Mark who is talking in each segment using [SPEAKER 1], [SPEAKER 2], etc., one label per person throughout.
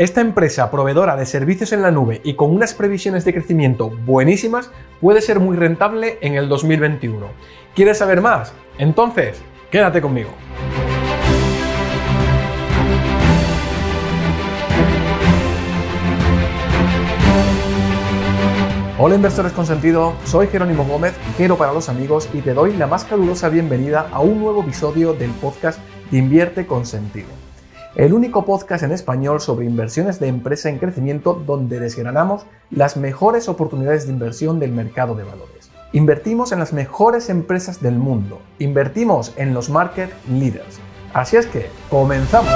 [SPEAKER 1] esta empresa proveedora de servicios en la nube y con unas previsiones de crecimiento buenísimas puede ser muy rentable en el 2021. ¿Quieres saber más? Entonces, quédate conmigo. Hola inversores con sentido, soy Jerónimo Gómez, quiero para los amigos y te doy la más calurosa bienvenida a un nuevo episodio del podcast Invierte con sentido. El único podcast en español sobre inversiones de empresa en crecimiento donde desgranamos las mejores oportunidades de inversión del mercado de valores. Invertimos en las mejores empresas del mundo, invertimos en los market leaders. Así es que, comenzamos.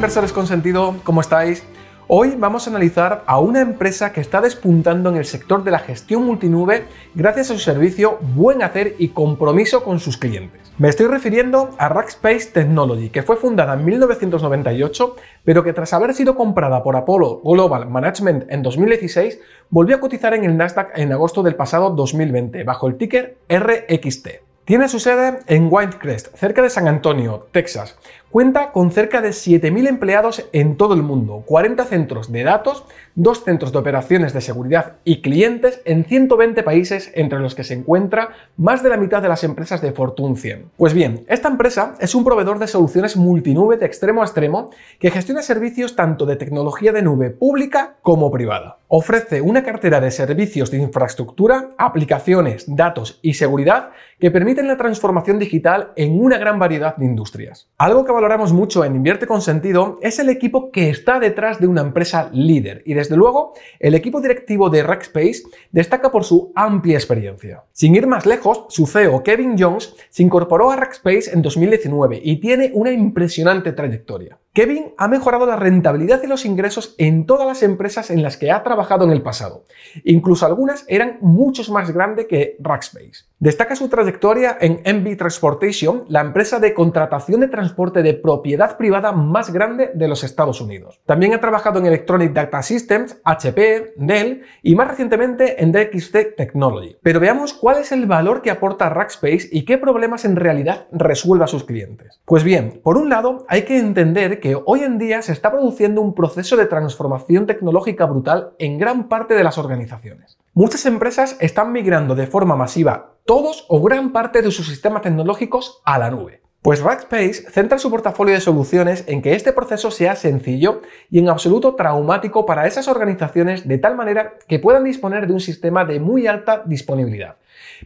[SPEAKER 1] Inversores con sentido, ¿cómo estáis? Hoy vamos a analizar a una empresa que está despuntando en el sector de la gestión multinube gracias a su servicio, buen hacer y compromiso con sus clientes. Me estoy refiriendo a Rackspace Technology, que fue fundada en 1998, pero que tras haber sido comprada por Apollo Global Management en 2016, volvió a cotizar en el Nasdaq en agosto del pasado 2020, bajo el ticker RXT. Tiene su sede en Whitecrest, cerca de San Antonio, Texas. Cuenta con cerca de 7.000 empleados en todo el mundo, 40 centros de datos, dos centros de operaciones de seguridad y clientes en 120 países entre los que se encuentra más de la mitad de las empresas de Fortune 100. Pues bien, esta empresa es un proveedor de soluciones multinube de extremo a extremo que gestiona servicios tanto de tecnología de nube pública como privada. Ofrece una cartera de servicios de infraestructura, aplicaciones, datos y seguridad que permiten la transformación digital en una gran variedad de industrias. Algo que valoramos mucho en Invierte con Sentido es el equipo que está detrás de una empresa líder y desde luego el equipo directivo de Rackspace destaca por su amplia experiencia. Sin ir más lejos, su CEO Kevin Jones se incorporó a Rackspace en 2019 y tiene una impresionante trayectoria. Kevin ha mejorado la rentabilidad y los ingresos en todas las empresas en las que ha trabajado en el pasado. Incluso algunas eran muchos más grandes que Rackspace. Destaca su trayectoria en MB Transportation, la empresa de contratación de transporte de propiedad privada más grande de los Estados Unidos. También ha trabajado en Electronic Data Systems, HP, Dell y más recientemente en DXT Technology. Pero veamos cuál es el valor que aporta Rackspace y qué problemas en realidad resuelve a sus clientes. Pues bien, por un lado hay que entender que hoy en día se está produciendo un proceso de transformación tecnológica brutal en gran parte de las organizaciones. Muchas empresas están migrando de forma masiva todos o gran parte de sus sistemas tecnológicos a la nube. Pues Rackspace centra su portafolio de soluciones en que este proceso sea sencillo y en absoluto traumático para esas organizaciones de tal manera que puedan disponer de un sistema de muy alta disponibilidad,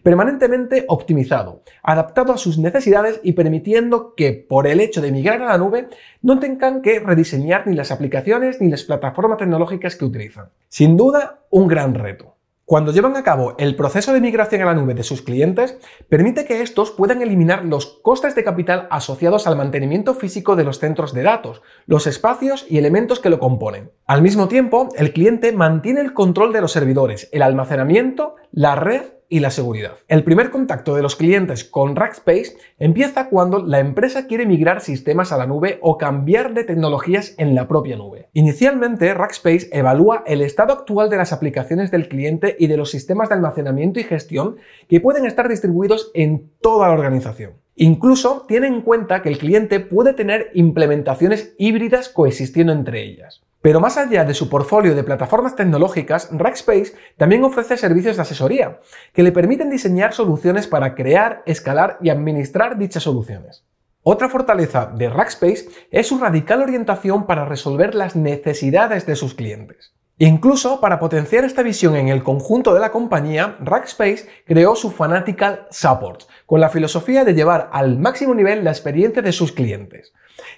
[SPEAKER 1] permanentemente optimizado, adaptado a sus necesidades y permitiendo que por el hecho de migrar a la nube no tengan que rediseñar ni las aplicaciones ni las plataformas tecnológicas que utilizan. Sin duda, un gran reto. Cuando llevan a cabo el proceso de migración a la nube de sus clientes, permite que estos puedan eliminar los costes de capital asociados al mantenimiento físico de los centros de datos, los espacios y elementos que lo componen. Al mismo tiempo, el cliente mantiene el control de los servidores, el almacenamiento, la red y la seguridad. El primer contacto de los clientes con Rackspace empieza cuando la empresa quiere migrar sistemas a la nube o cambiar de tecnologías en la propia nube. Inicialmente, Rackspace evalúa el estado actual de las aplicaciones del cliente y de los sistemas de almacenamiento y gestión que pueden estar distribuidos en toda la organización. Incluso tiene en cuenta que el cliente puede tener implementaciones híbridas coexistiendo entre ellas. Pero más allá de su portfolio de plataformas tecnológicas, Rackspace también ofrece servicios de asesoría, que le permiten diseñar soluciones para crear, escalar y administrar dichas soluciones. Otra fortaleza de Rackspace es su radical orientación para resolver las necesidades de sus clientes. Incluso para potenciar esta visión en el conjunto de la compañía, Rackspace creó su Fanatical Support, con la filosofía de llevar al máximo nivel la experiencia de sus clientes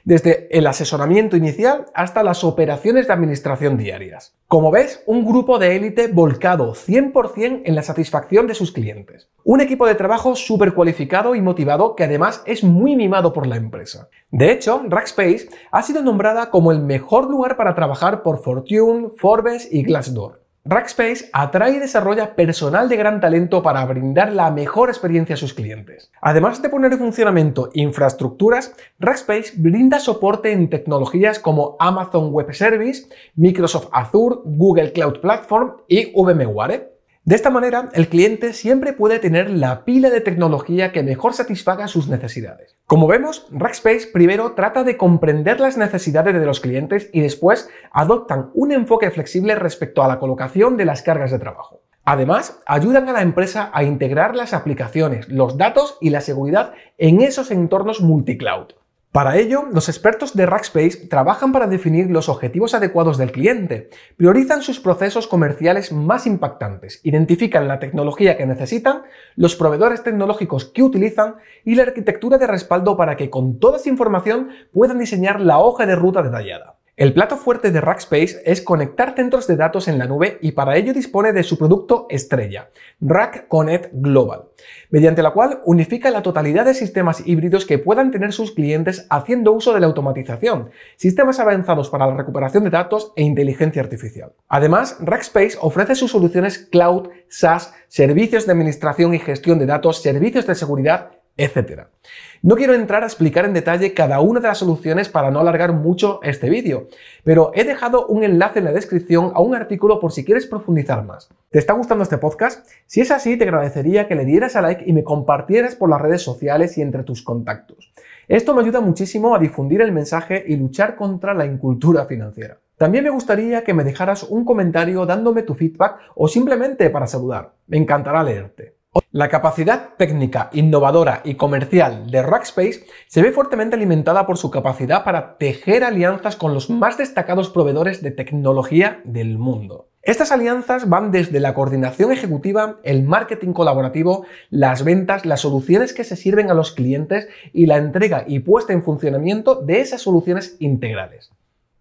[SPEAKER 1] desde el asesoramiento inicial hasta las operaciones de administración diarias. Como ves, un grupo de élite volcado 100% en la satisfacción de sus clientes. Un equipo de trabajo súper cualificado y motivado que además es muy mimado por la empresa. De hecho, Rackspace ha sido nombrada como el mejor lugar para trabajar por Fortune, Forbes y Glassdoor. Rackspace atrae y desarrolla personal de gran talento para brindar la mejor experiencia a sus clientes. Además de poner en funcionamiento infraestructuras, Rackspace brinda soporte en tecnologías como Amazon Web Service, Microsoft Azure, Google Cloud Platform y VMware. De esta manera, el cliente siempre puede tener la pila de tecnología que mejor satisfaga sus necesidades. Como vemos, Rackspace primero trata de comprender las necesidades de los clientes y después adoptan un enfoque flexible respecto a la colocación de las cargas de trabajo. Además, ayudan a la empresa a integrar las aplicaciones, los datos y la seguridad en esos entornos multicloud. Para ello, los expertos de Rackspace trabajan para definir los objetivos adecuados del cliente, priorizan sus procesos comerciales más impactantes, identifican la tecnología que necesitan, los proveedores tecnológicos que utilizan y la arquitectura de respaldo para que con toda esa información puedan diseñar la hoja de ruta detallada. El plato fuerte de Rackspace es conectar centros de datos en la nube y para ello dispone de su producto estrella, Rack Connect Global, mediante la cual unifica la totalidad de sistemas híbridos que puedan tener sus clientes haciendo uso de la automatización, sistemas avanzados para la recuperación de datos e inteligencia artificial. Además, Rackspace ofrece sus soluciones cloud, SaaS, servicios de administración y gestión de datos, servicios de seguridad, etc. No quiero entrar a explicar en detalle cada una de las soluciones para no alargar mucho este vídeo, pero he dejado un enlace en la descripción a un artículo por si quieres profundizar más. ¿Te está gustando este podcast? Si es así, te agradecería que le dieras a like y me compartieras por las redes sociales y entre tus contactos. Esto me ayuda muchísimo a difundir el mensaje y luchar contra la incultura financiera. También me gustaría que me dejaras un comentario dándome tu feedback o simplemente para saludar. Me encantará leerte. La capacidad técnica, innovadora y comercial de Rackspace se ve fuertemente alimentada por su capacidad para tejer alianzas con los más destacados proveedores de tecnología del mundo. Estas alianzas van desde la coordinación ejecutiva, el marketing colaborativo, las ventas, las soluciones que se sirven a los clientes y la entrega y puesta en funcionamiento de esas soluciones integrales.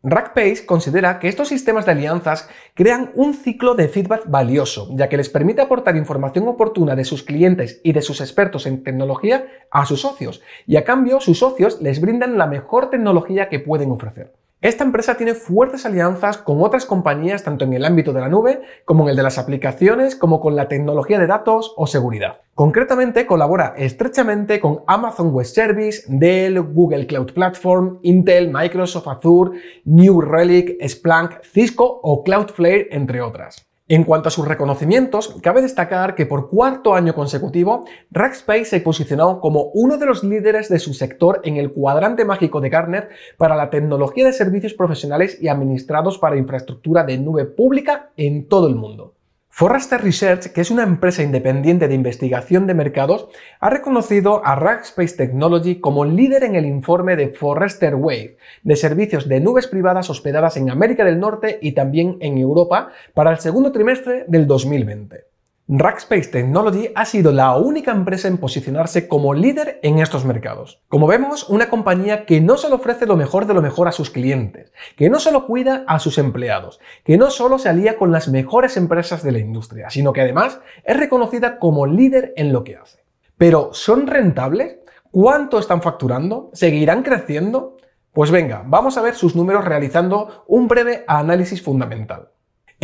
[SPEAKER 1] Rackpace considera que estos sistemas de alianzas crean un ciclo de feedback valioso, ya que les permite aportar información oportuna de sus clientes y de sus expertos en tecnología a sus socios, y a cambio sus socios les brindan la mejor tecnología que pueden ofrecer. Esta empresa tiene fuertes alianzas con otras compañías tanto en el ámbito de la nube como en el de las aplicaciones, como con la tecnología de datos o seguridad. Concretamente, colabora estrechamente con Amazon Web Service, Dell, Google Cloud Platform, Intel, Microsoft Azure, New Relic, Splunk, Cisco o Cloudflare, entre otras. En cuanto a sus reconocimientos, cabe destacar que por cuarto año consecutivo, Rackspace se posicionó como uno de los líderes de su sector en el cuadrante mágico de Gartner para la tecnología de servicios profesionales y administrados para infraestructura de nube pública en todo el mundo. Forrester Research, que es una empresa independiente de investigación de mercados, ha reconocido a Rackspace Technology como líder en el informe de Forrester Wave de servicios de nubes privadas hospedadas en América del Norte y también en Europa para el segundo trimestre del 2020. Rackspace Technology ha sido la única empresa en posicionarse como líder en estos mercados. Como vemos, una compañía que no solo ofrece lo mejor de lo mejor a sus clientes, que no solo cuida a sus empleados, que no solo se alía con las mejores empresas de la industria, sino que además es reconocida como líder en lo que hace. Pero, ¿son rentables? ¿Cuánto están facturando? ¿Seguirán creciendo? Pues venga, vamos a ver sus números realizando un breve análisis fundamental.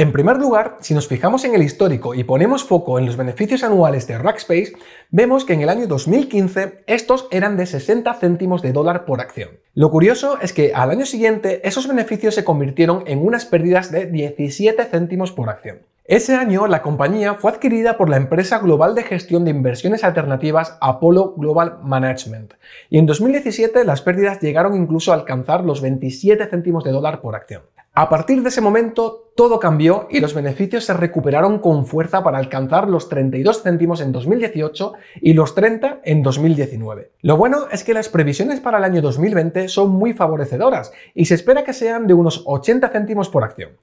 [SPEAKER 1] En primer lugar, si nos fijamos en el histórico y ponemos foco en los beneficios anuales de Rackspace, vemos que en el año 2015 estos eran de 60 céntimos de dólar por acción. Lo curioso es que al año siguiente esos beneficios se convirtieron en unas pérdidas de 17 céntimos por acción. Ese año la compañía fue adquirida por la empresa global de gestión de inversiones alternativas Apollo Global Management y en 2017 las pérdidas llegaron incluso a alcanzar los 27 céntimos de dólar por acción. A partir de ese momento todo cambió y los beneficios se recuperaron con fuerza para alcanzar los 32 céntimos en 2018 y los 30 en 2019. Lo bueno es que las previsiones para el año 2020 son muy favorecedoras y se espera que sean de unos 80 céntimos por acción.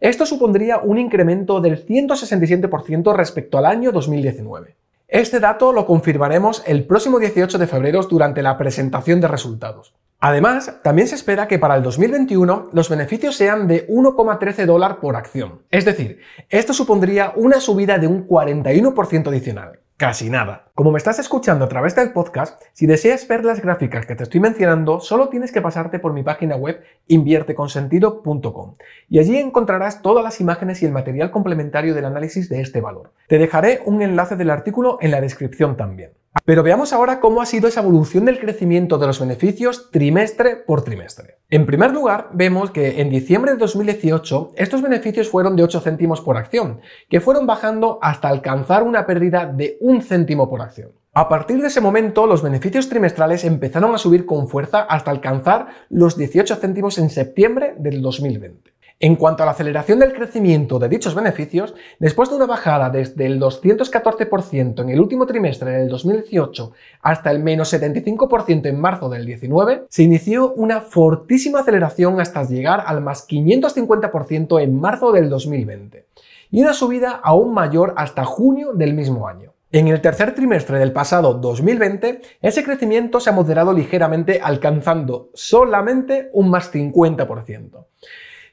[SPEAKER 1] Esto supondría un incremento del 167% respecto al año 2019. Este dato lo confirmaremos el próximo 18 de febrero durante la presentación de resultados. Además, también se espera que para el 2021 los beneficios sean de 1,13 dólar por acción. Es decir, esto supondría una subida de un 41% adicional. Casi nada. Como me estás escuchando a través del podcast, si deseas ver las gráficas que te estoy mencionando, solo tienes que pasarte por mi página web invierteconsentido.com y allí encontrarás todas las imágenes y el material complementario del análisis de este valor. Te dejaré un enlace del artículo en la descripción también. Pero veamos ahora cómo ha sido esa evolución del crecimiento de los beneficios trimestre por trimestre. En primer lugar, vemos que en diciembre de 2018 estos beneficios fueron de 8 céntimos por acción, que fueron bajando hasta alcanzar una pérdida de un céntimo por acción. A partir de ese momento, los beneficios trimestrales empezaron a subir con fuerza hasta alcanzar los 18 céntimos en septiembre del 2020. En cuanto a la aceleración del crecimiento de dichos beneficios, después de una bajada desde el 214% en el último trimestre del 2018 hasta el menos 75% en marzo del 19, se inició una fortísima aceleración hasta llegar al más 550% en marzo del 2020 y una subida aún mayor hasta junio del mismo año. En el tercer trimestre del pasado 2020, ese crecimiento se ha moderado ligeramente alcanzando solamente un más 50%.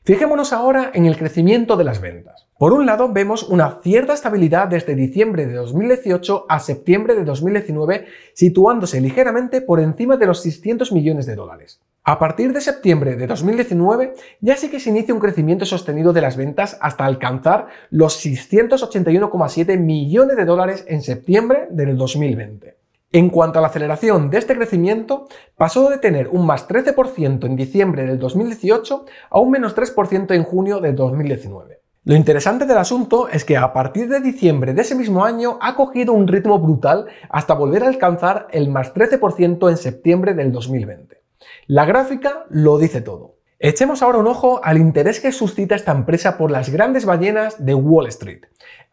[SPEAKER 1] Fijémonos ahora en el crecimiento de las ventas. Por un lado, vemos una cierta estabilidad desde diciembre de 2018 a septiembre de 2019, situándose ligeramente por encima de los 600 millones de dólares. A partir de septiembre de 2019, ya sí que se inicia un crecimiento sostenido de las ventas hasta alcanzar los 681,7 millones de dólares en septiembre del 2020. En cuanto a la aceleración de este crecimiento, pasó de tener un más 13% en diciembre del 2018 a un menos 3% en junio de 2019. Lo interesante del asunto es que a partir de diciembre de ese mismo año ha cogido un ritmo brutal hasta volver a alcanzar el más 13% en septiembre del 2020. La gráfica lo dice todo. Echemos ahora un ojo al interés que suscita esta empresa por las grandes ballenas de Wall Street.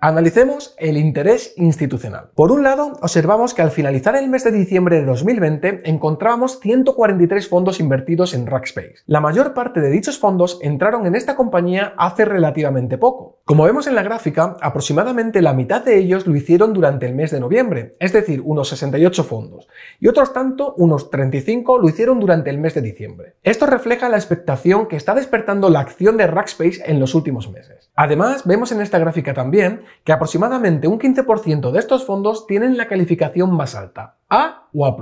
[SPEAKER 1] Analicemos el interés institucional. Por un lado, observamos que al finalizar el mes de diciembre de 2020 encontrábamos 143 fondos invertidos en Rackspace. La mayor parte de dichos fondos entraron en esta compañía hace relativamente poco. Como vemos en la gráfica, aproximadamente la mitad de ellos lo hicieron durante el mes de noviembre, es decir, unos 68 fondos, y otros tanto, unos 35, lo hicieron durante el mes de diciembre. Esto refleja la expectación que está despertando la acción de Rackspace en los últimos meses. Además, vemos en esta gráfica también que aproximadamente un 15% de estos fondos tienen la calificación más alta, A o A+.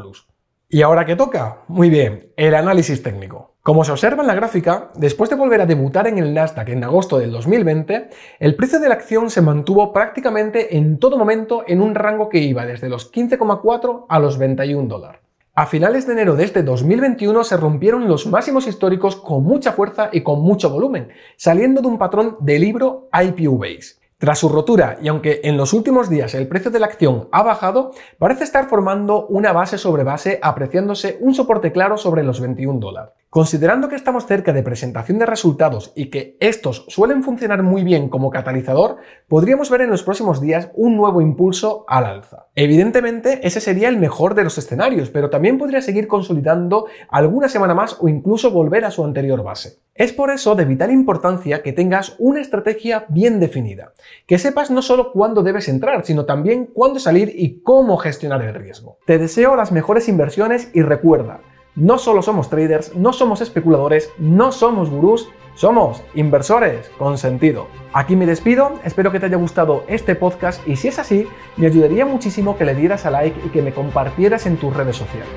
[SPEAKER 1] ¿Y ahora qué toca? Muy bien, el análisis técnico. Como se observa en la gráfica, después de volver a debutar en el Nasdaq en agosto del 2020, el precio de la acción se mantuvo prácticamente en todo momento en un rango que iba desde los 15,4 a los 21 dólares. A finales de enero de este 2021 se rompieron los máximos históricos con mucha fuerza y con mucho volumen, saliendo de un patrón de libro IPO Base. Tras su rotura, y aunque en los últimos días el precio de la acción ha bajado, parece estar formando una base sobre base apreciándose un soporte claro sobre los 21 dólares. Considerando que estamos cerca de presentación de resultados y que estos suelen funcionar muy bien como catalizador, podríamos ver en los próximos días un nuevo impulso al alza. Evidentemente, ese sería el mejor de los escenarios, pero también podría seguir consolidando alguna semana más o incluso volver a su anterior base. Es por eso de vital importancia que tengas una estrategia bien definida, que sepas no solo cuándo debes entrar, sino también cuándo salir y cómo gestionar el riesgo. Te deseo las mejores inversiones y recuerda, no solo somos traders, no somos especuladores, no somos gurús, somos inversores con sentido. Aquí me despido, espero que te haya gustado este podcast y si es así, me ayudaría muchísimo que le dieras a like y que me compartieras en tus redes sociales.